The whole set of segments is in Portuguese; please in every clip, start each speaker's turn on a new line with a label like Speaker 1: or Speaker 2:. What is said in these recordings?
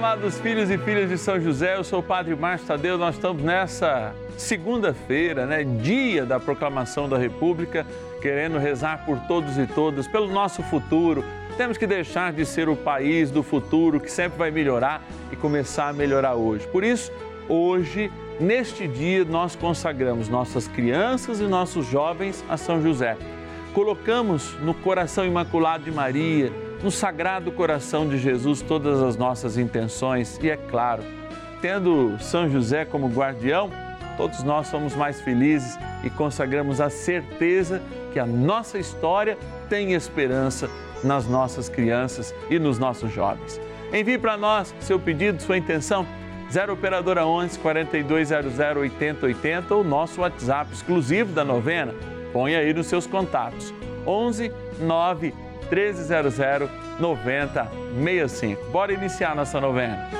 Speaker 1: amados filhos e filhas de São José, eu sou o Padre Márcio Tadeu, nós estamos nessa segunda-feira, né, dia da proclamação da República, querendo rezar por todos e todas, pelo nosso futuro. Temos que deixar de ser o país do futuro que sempre vai melhorar e começar a melhorar hoje. Por isso, hoje, neste dia, nós consagramos nossas crianças e nossos jovens a São José. Colocamos no coração imaculado de Maria, no Sagrado Coração de Jesus todas as nossas intenções e, é claro, tendo São José como guardião, todos nós somos mais felizes e consagramos a certeza que a nossa história tem esperança nas nossas crianças e nos nossos jovens. Envie para nós seu pedido, sua intenção, 0 Operadora 11 4200 8080 ou nosso WhatsApp exclusivo da novena. Põe aí nos seus contatos, 11 9 1300 9065. Bora iniciar nossa novena.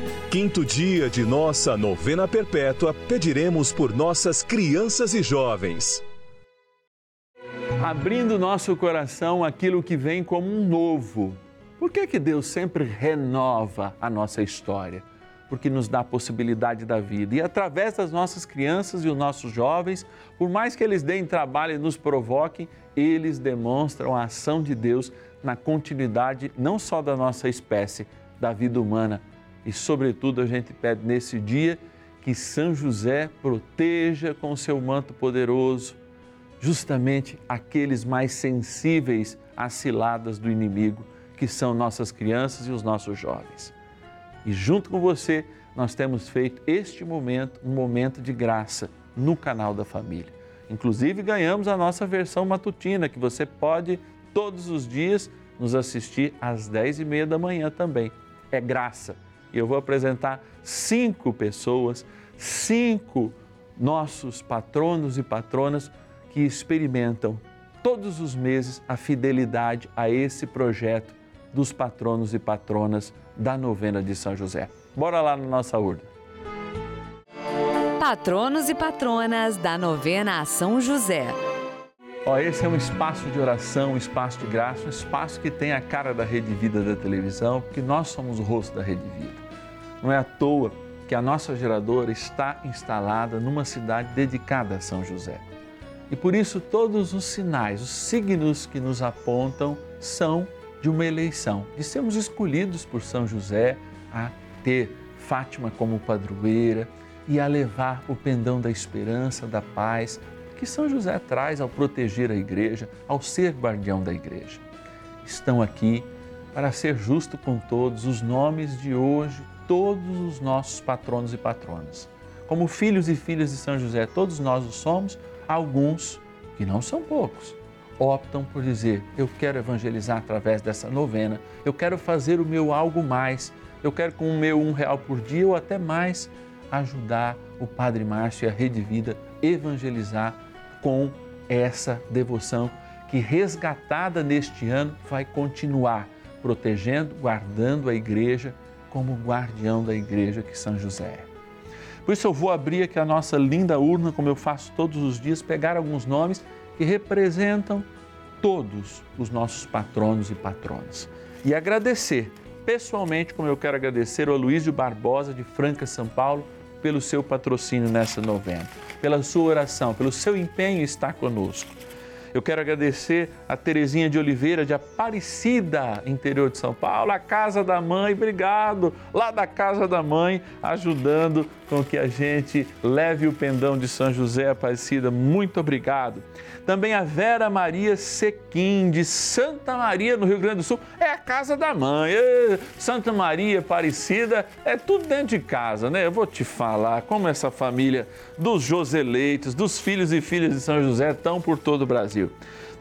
Speaker 2: quinto dia de nossa novena perpétua, pediremos por nossas crianças e jovens.
Speaker 1: Abrindo nosso coração aquilo que vem como um novo. Por que, que Deus sempre renova a nossa história? Porque nos dá a possibilidade da vida. E através das nossas crianças e os nossos jovens, por mais que eles deem trabalho e nos provoquem, eles demonstram a ação de Deus na continuidade não só da nossa espécie, da vida humana. E, sobretudo, a gente pede nesse dia que São José proteja com seu manto poderoso justamente aqueles mais sensíveis às ciladas do inimigo, que são nossas crianças e os nossos jovens. E junto com você, nós temos feito este momento um momento de graça no canal da família. Inclusive, ganhamos a nossa versão matutina, que você pode todos os dias nos assistir às 10 e meia da manhã também. É graça. E eu vou apresentar cinco pessoas, cinco nossos patronos e patronas que experimentam todos os meses a fidelidade a esse projeto dos patronos e patronas da novena de São José. Bora lá na nossa urna.
Speaker 3: Patronos e patronas da novena a São José.
Speaker 1: Ó, esse é um espaço de oração, um espaço de graça, um espaço que tem a cara da Rede Vida da televisão, porque nós somos o rosto da Rede Vida. Não é à toa que a nossa geradora está instalada numa cidade dedicada a São José. E por isso todos os sinais, os signos que nos apontam são de uma eleição, de sermos escolhidos por São José a ter Fátima como padroeira e a levar o pendão da esperança, da paz, que São José traz ao proteger a igreja, ao ser guardião da igreja. Estão aqui para ser justo com todos os nomes de hoje, todos os nossos patronos e patronas. Como filhos e filhas de São José, todos nós o somos, alguns, que não são poucos, optam por dizer: Eu quero evangelizar através dessa novena, eu quero fazer o meu algo mais, eu quero com o meu um real por dia ou até mais ajudar o Padre Márcio e a Rede Vida evangelizar com essa devoção que, resgatada neste ano, vai continuar protegendo, guardando a igreja como guardião da igreja que São José é. Por isso eu vou abrir aqui a nossa linda urna, como eu faço todos os dias, pegar alguns nomes que representam todos os nossos patronos e patronas. E agradecer pessoalmente, como eu quero agradecer ao Luísio Barbosa de Franca, São Paulo, pelo seu patrocínio nessa novena, pela sua oração, pelo seu empenho em estar conosco. Eu quero agradecer a Terezinha de Oliveira, de Aparecida, interior de São Paulo, a Casa da Mãe, obrigado, lá da Casa da Mãe, ajudando com que a gente leve o pendão de São José Aparecida, muito obrigado. Também a Vera Maria Sequim, de Santa Maria, no Rio Grande do Sul, é a Casa da Mãe. Santa Maria Aparecida é tudo dentro de casa, né? Eu vou te falar como essa família dos Joseleitos, dos filhos e filhas de São José estão por todo o Brasil.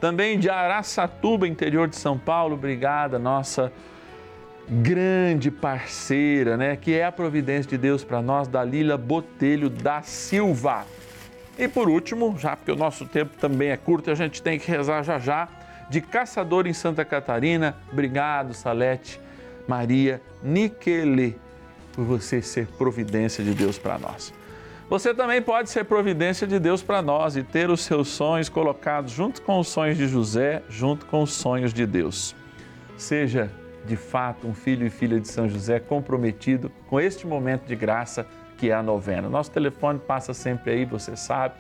Speaker 1: Também de Araçatuba, interior de São Paulo, obrigada, nossa grande parceira, né? Que é a providência de Deus para nós, Dalila Botelho da Silva. E por último, já porque o nosso tempo também é curto, a gente tem que rezar já já, de Caçador em Santa Catarina. Obrigado, Salete Maria Niquele, por você ser providência de Deus para nós. Você também pode ser providência de Deus para nós e ter os seus sonhos colocados junto com os sonhos de José, junto com os sonhos de Deus. Seja de fato um filho e filha de São José comprometido com este momento de graça que é a novena. Nosso telefone passa sempre aí, você sabe,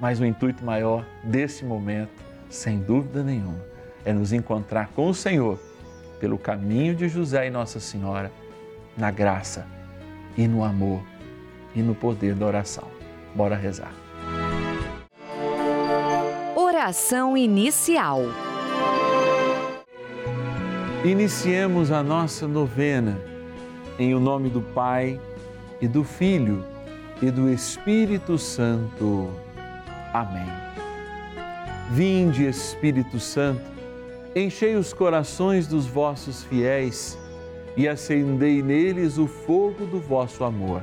Speaker 1: mas o intuito maior desse momento, sem dúvida nenhuma, é nos encontrar com o Senhor pelo caminho de José e Nossa Senhora, na graça e no amor e no poder da oração. Bora rezar.
Speaker 3: Oração inicial.
Speaker 1: Iniciemos a nossa novena em o nome do Pai e do Filho e do Espírito Santo. Amém. Vinde, Espírito Santo, enchei os corações dos vossos fiéis e acendei neles o fogo do vosso amor.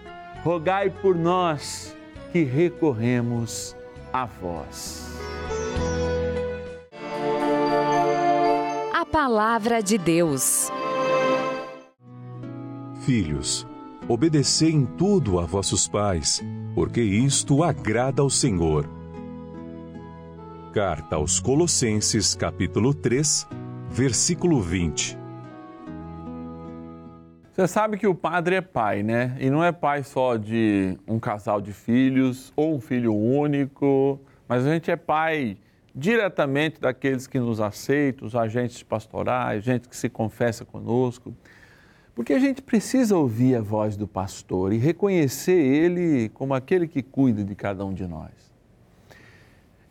Speaker 1: rogai por nós que recorremos a vós.
Speaker 3: A Palavra de Deus.
Speaker 2: Filhos, obedecei em tudo a vossos pais, porque isto agrada ao Senhor. Carta aos Colossenses, capítulo 3, versículo 20.
Speaker 1: Você sabe que o padre é pai, né? E não é pai só de um casal de filhos ou um filho único, mas a gente é pai diretamente daqueles que nos aceitam, os agentes pastorais, gente que se confessa conosco. Porque a gente precisa ouvir a voz do pastor e reconhecer ele como aquele que cuida de cada um de nós.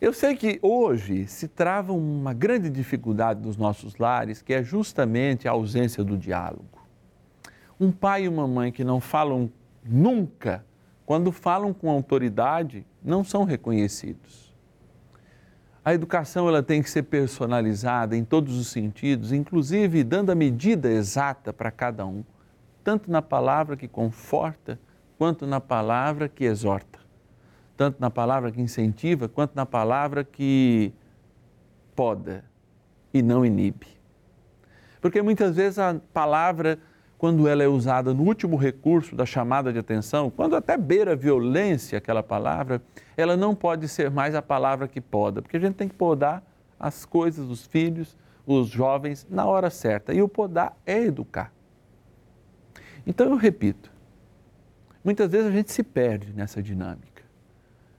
Speaker 1: Eu sei que hoje se trava uma grande dificuldade nos nossos lares, que é justamente a ausência do diálogo. Um pai e uma mãe que não falam nunca, quando falam com autoridade, não são reconhecidos. A educação ela tem que ser personalizada em todos os sentidos, inclusive dando a medida exata para cada um, tanto na palavra que conforta, quanto na palavra que exorta, tanto na palavra que incentiva, quanto na palavra que poda e não inibe. Porque muitas vezes a palavra quando ela é usada no último recurso da chamada de atenção, quando até beira violência aquela palavra, ela não pode ser mais a palavra que poda, porque a gente tem que podar as coisas, os filhos, os jovens, na hora certa. E o podar é educar. Então eu repito, muitas vezes a gente se perde nessa dinâmica.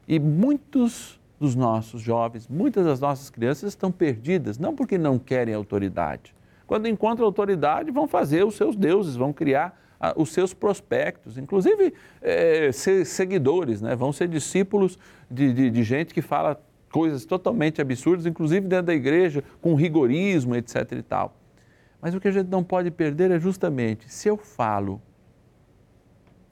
Speaker 1: E muitos dos nossos jovens, muitas das nossas crianças estão perdidas, não porque não querem autoridade, quando encontram autoridade, vão fazer os seus deuses, vão criar ah, os seus prospectos, inclusive é, seguidores, né? vão ser discípulos de, de, de gente que fala coisas totalmente absurdas, inclusive dentro da igreja, com rigorismo, etc. e tal. Mas o que a gente não pode perder é justamente, se eu falo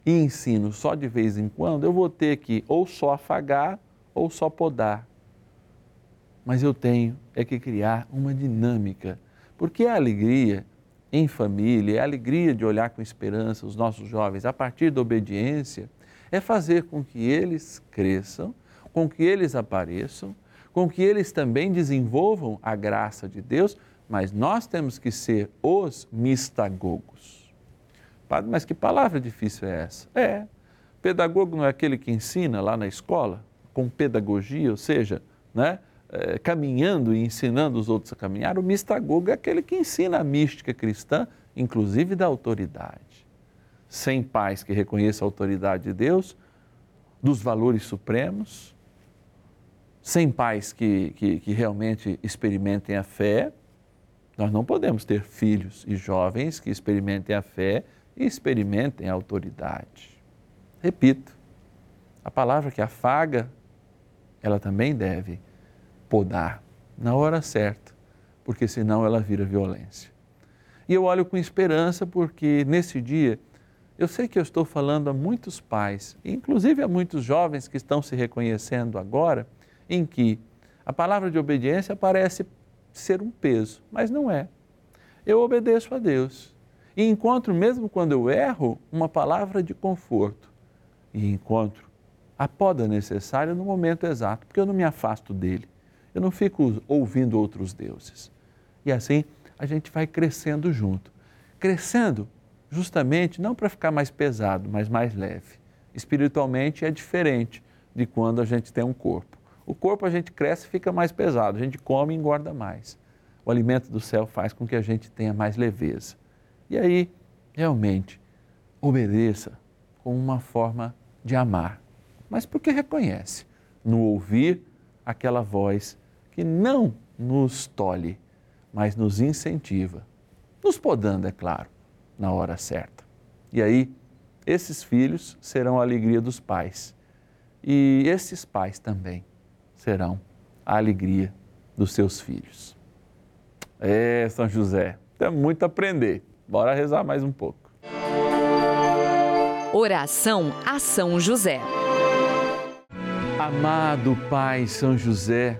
Speaker 1: e ensino só de vez em quando, eu vou ter que ou só afagar ou só podar. Mas eu tenho é que criar uma dinâmica porque a alegria em família, a alegria de olhar com esperança os nossos jovens a partir da obediência, é fazer com que eles cresçam, com que eles apareçam, com que eles também desenvolvam a graça de Deus, mas nós temos que ser os mistagogos. Padre, mas que palavra difícil é essa? É. Pedagogo não é aquele que ensina lá na escola, com pedagogia, ou seja, né? Eh, caminhando e ensinando os outros a caminhar, o mistagogo é aquele que ensina a mística cristã, inclusive da autoridade. Sem pais que reconheçam a autoridade de Deus, dos valores supremos, sem pais que, que, que realmente experimentem a fé, nós não podemos ter filhos e jovens que experimentem a fé e experimentem a autoridade. Repito, a palavra que afaga, ela também deve podar na hora certa, porque senão ela vira violência. E eu olho com esperança porque nesse dia eu sei que eu estou falando a muitos pais, inclusive a muitos jovens que estão se reconhecendo agora, em que a palavra de obediência parece ser um peso, mas não é. Eu obedeço a Deus e encontro, mesmo quando eu erro, uma palavra de conforto e encontro a poda necessária no momento exato, porque eu não me afasto dele. Eu não fico ouvindo outros deuses. E assim a gente vai crescendo junto. Crescendo justamente não para ficar mais pesado, mas mais leve. Espiritualmente é diferente de quando a gente tem um corpo. O corpo a gente cresce e fica mais pesado, a gente come e engorda mais. O alimento do céu faz com que a gente tenha mais leveza. E aí, realmente, obedeça com uma forma de amar, mas porque reconhece no ouvir aquela voz que não nos tolhe, mas nos incentiva, nos podando, é claro, na hora certa. E aí, esses filhos serão a alegria dos pais. E esses pais também serão a alegria dos seus filhos. É, São José, tem muito a aprender. Bora rezar mais um pouco.
Speaker 3: Oração a São José.
Speaker 1: Amado Pai São José,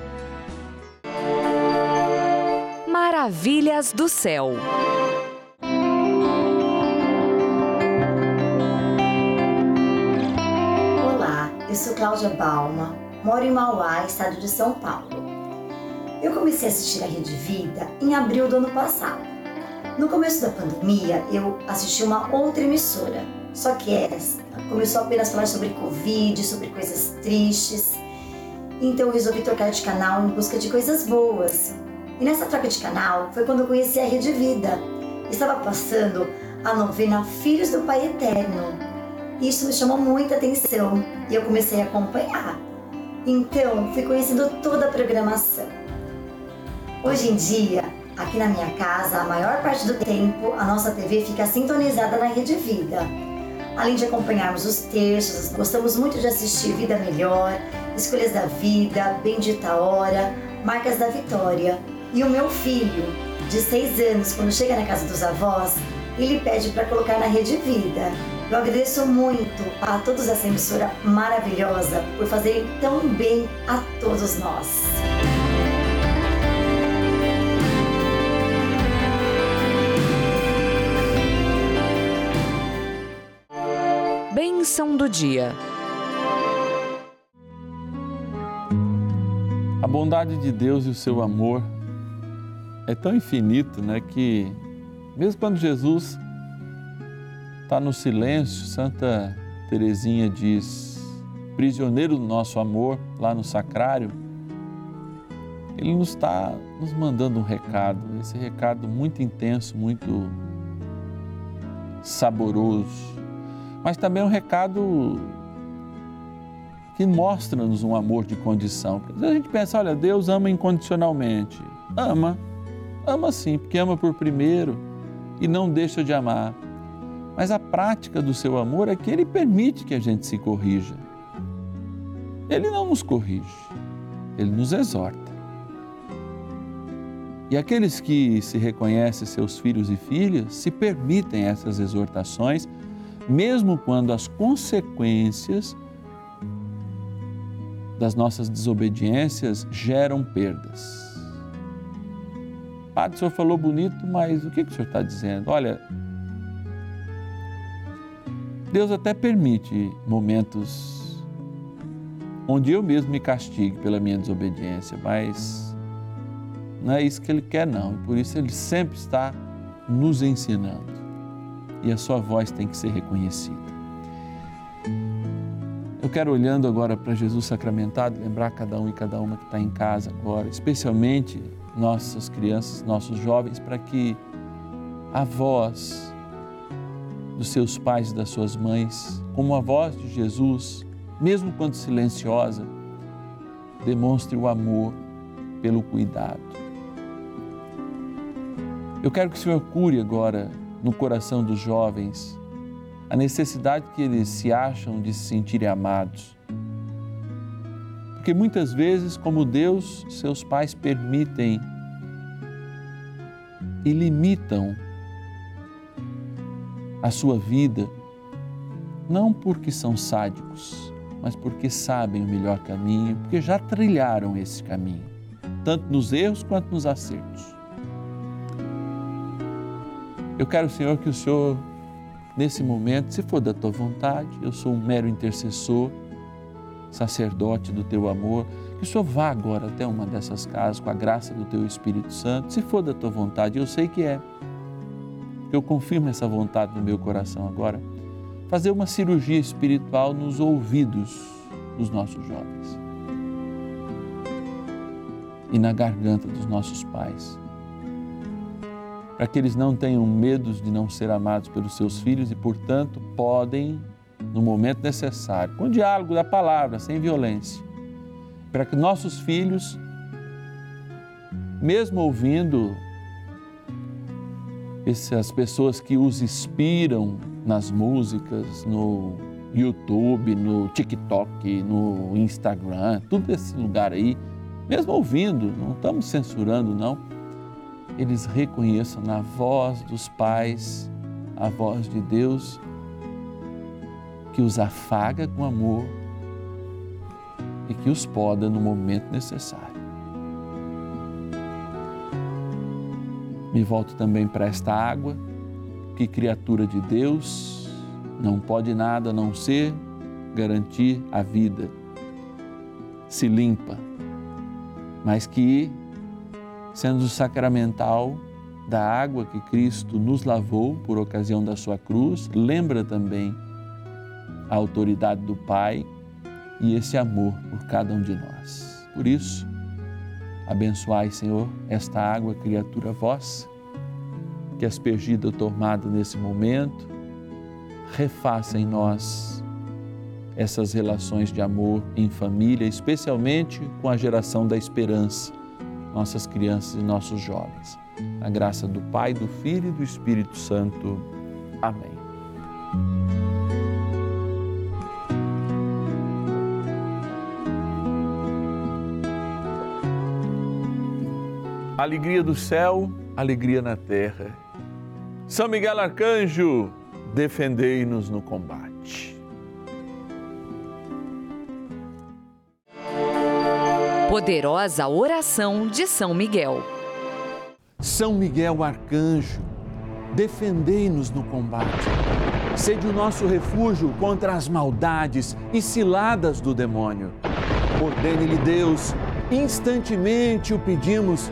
Speaker 3: Maravilhas do céu.
Speaker 4: Olá, eu sou Cláudia Balma, moro em Mauá, estado de São Paulo. Eu comecei a assistir a Rede Vida em abril do ano passado. No começo da pandemia, eu assisti uma outra emissora, só que essa começou apenas a falar sobre Covid, sobre coisas tristes. Então eu resolvi trocar de canal em busca de coisas boas. E nessa troca de canal foi quando eu conheci a Rede Vida. Estava passando a novena Filhos do Pai Eterno. Isso me chamou muita atenção e eu comecei a acompanhar. Então fui conhecendo toda a programação. Hoje em dia, aqui na minha casa, a maior parte do tempo a nossa TV fica sintonizada na Rede Vida. Além de acompanharmos os terços, gostamos muito de assistir Vida Melhor, Escolhas da Vida, Bendita Hora, Marcas da Vitória. E o meu filho, de 6 anos, quando chega na casa dos avós, ele pede para colocar na Rede Vida. Eu agradeço muito a todos essa emissora maravilhosa por fazerem tão bem a todos nós.
Speaker 3: Bênção do dia.
Speaker 1: A bondade de Deus e o seu amor é tão infinito, né, que mesmo quando Jesus está no silêncio, Santa Teresinha diz, prisioneiro do nosso amor, lá no sacrário, ele nos está nos mandando um recado, esse recado muito intenso, muito saboroso, mas também um recado que mostra-nos um amor de condição. Porque às vezes a gente pensa, olha, Deus ama incondicionalmente. Ama, ama sim, porque ama por primeiro e não deixa de amar. Mas a prática do seu amor é que ele permite que a gente se corrija. Ele não nos corrige, ele nos exorta. E aqueles que se reconhecem seus filhos e filhas se permitem essas exortações, mesmo quando as consequências das nossas desobediências geram perdas. Padre, o senhor falou bonito, mas o que, que o senhor está dizendo? Olha, Deus até permite momentos onde eu mesmo me castigue pela minha desobediência, mas não é isso que Ele quer, não. E por isso Ele sempre está nos ensinando. E a sua voz tem que ser reconhecida. Eu quero, olhando agora para Jesus sacramentado, lembrar cada um e cada uma que está em casa agora, especialmente nossas crianças, nossos jovens, para que a voz dos seus pais e das suas mães, como a voz de Jesus, mesmo quando silenciosa, demonstre o amor pelo cuidado. Eu quero que o Senhor cure agora no coração dos jovens a necessidade que eles se acham de se sentirem amados. Porque muitas vezes, como Deus, seus pais permitem e limitam a sua vida, não porque são sádicos, mas porque sabem o melhor caminho, porque já trilharam esse caminho, tanto nos erros quanto nos acertos. Eu quero, Senhor, que o Senhor, nesse momento, se for da tua vontade, eu sou um mero intercessor, sacerdote do teu amor, que o Senhor vá agora até uma dessas casas com a graça do teu Espírito Santo, se for da tua vontade, eu sei que é. Eu confirmo essa vontade no meu coração agora. Fazer uma cirurgia espiritual nos ouvidos dos nossos jovens e na garganta dos nossos pais para que eles não tenham medos de não ser amados pelos seus filhos e, portanto, podem, no momento necessário, com o diálogo da palavra, sem violência, para que nossos filhos, mesmo ouvindo essas pessoas que os inspiram nas músicas, no YouTube, no TikTok, no Instagram, tudo esse lugar aí, mesmo ouvindo, não estamos censurando, não eles reconheçam na voz dos pais a voz de Deus que os afaga com amor e que os poda no momento necessário. Me volto também para esta água, que criatura de Deus não pode nada a não ser garantir a vida. Se limpa, mas que sendo sacramental da água que Cristo nos lavou por ocasião da sua cruz, lembra também a autoridade do Pai e esse amor por cada um de nós. Por isso, abençoai, Senhor, esta água, criatura vossa, que aspergida ou tomada nesse momento, refaça em nós essas relações de amor em família, especialmente com a geração da esperança nossas crianças e nossos jovens. A graça do Pai, do Filho e do Espírito Santo. Amém. Alegria do céu, alegria na terra. São Miguel Arcanjo, defendei-nos no combate.
Speaker 3: Poderosa oração de São Miguel.
Speaker 1: São Miguel Arcanjo, defendei-nos no combate. Sede o nosso refúgio contra as maldades e ciladas do demônio. Ordene-lhe Deus, instantemente o pedimos,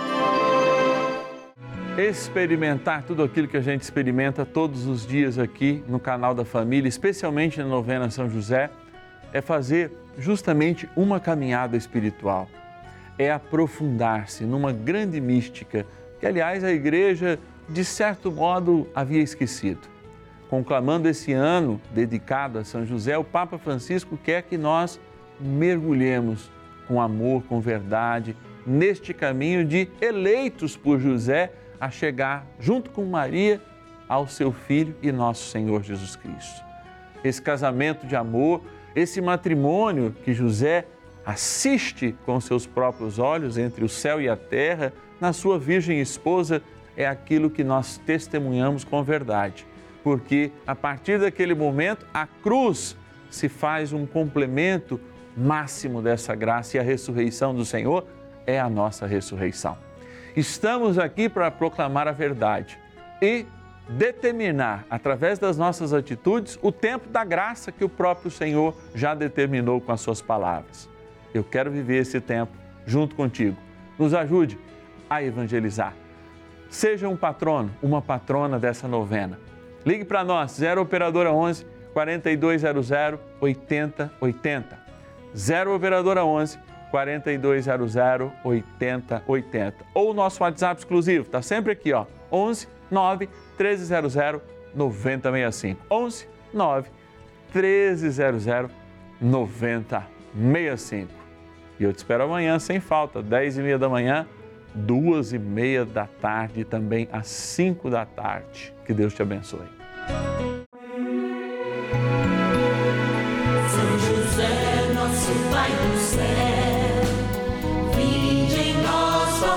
Speaker 1: Experimentar tudo aquilo que a gente experimenta todos os dias aqui no canal da família, especialmente na novena São José, é fazer justamente uma caminhada espiritual é aprofundar-se numa grande mística que, aliás, a igreja, de certo modo, havia esquecido. Conclamando esse ano dedicado a São José, o Papa Francisco quer que nós mergulhemos com amor, com verdade, neste caminho de eleitos por José a chegar, junto com Maria, ao seu Filho e nosso Senhor Jesus Cristo. Esse casamento de amor, esse matrimônio que José assiste com seus próprios olhos entre o céu e a terra, na sua Virgem Esposa, é aquilo que nós testemunhamos com verdade. Porque a partir daquele momento, a cruz se faz um complemento máximo dessa graça e a ressurreição do Senhor é a nossa ressurreição. Estamos aqui para proclamar a verdade e determinar, através das nossas atitudes, o tempo da graça que o próprio Senhor já determinou com as suas palavras. Eu quero viver esse tempo junto contigo. Nos ajude a evangelizar. Seja um patrono, uma patrona dessa novena. Ligue para nós, 0 Operadora 11 4200 8080. 0 Operadora 11 4200 8080. Ou o nosso WhatsApp exclusivo, tá sempre aqui, ó. 11 9 1300 9065. 11 9 1300 9065. E eu te espero amanhã sem falta, 10 e meia da manhã, 2 e meia da tarde e também às 5 da tarde. Que Deus te abençoe.
Speaker 5: São José, nosso Pai do céu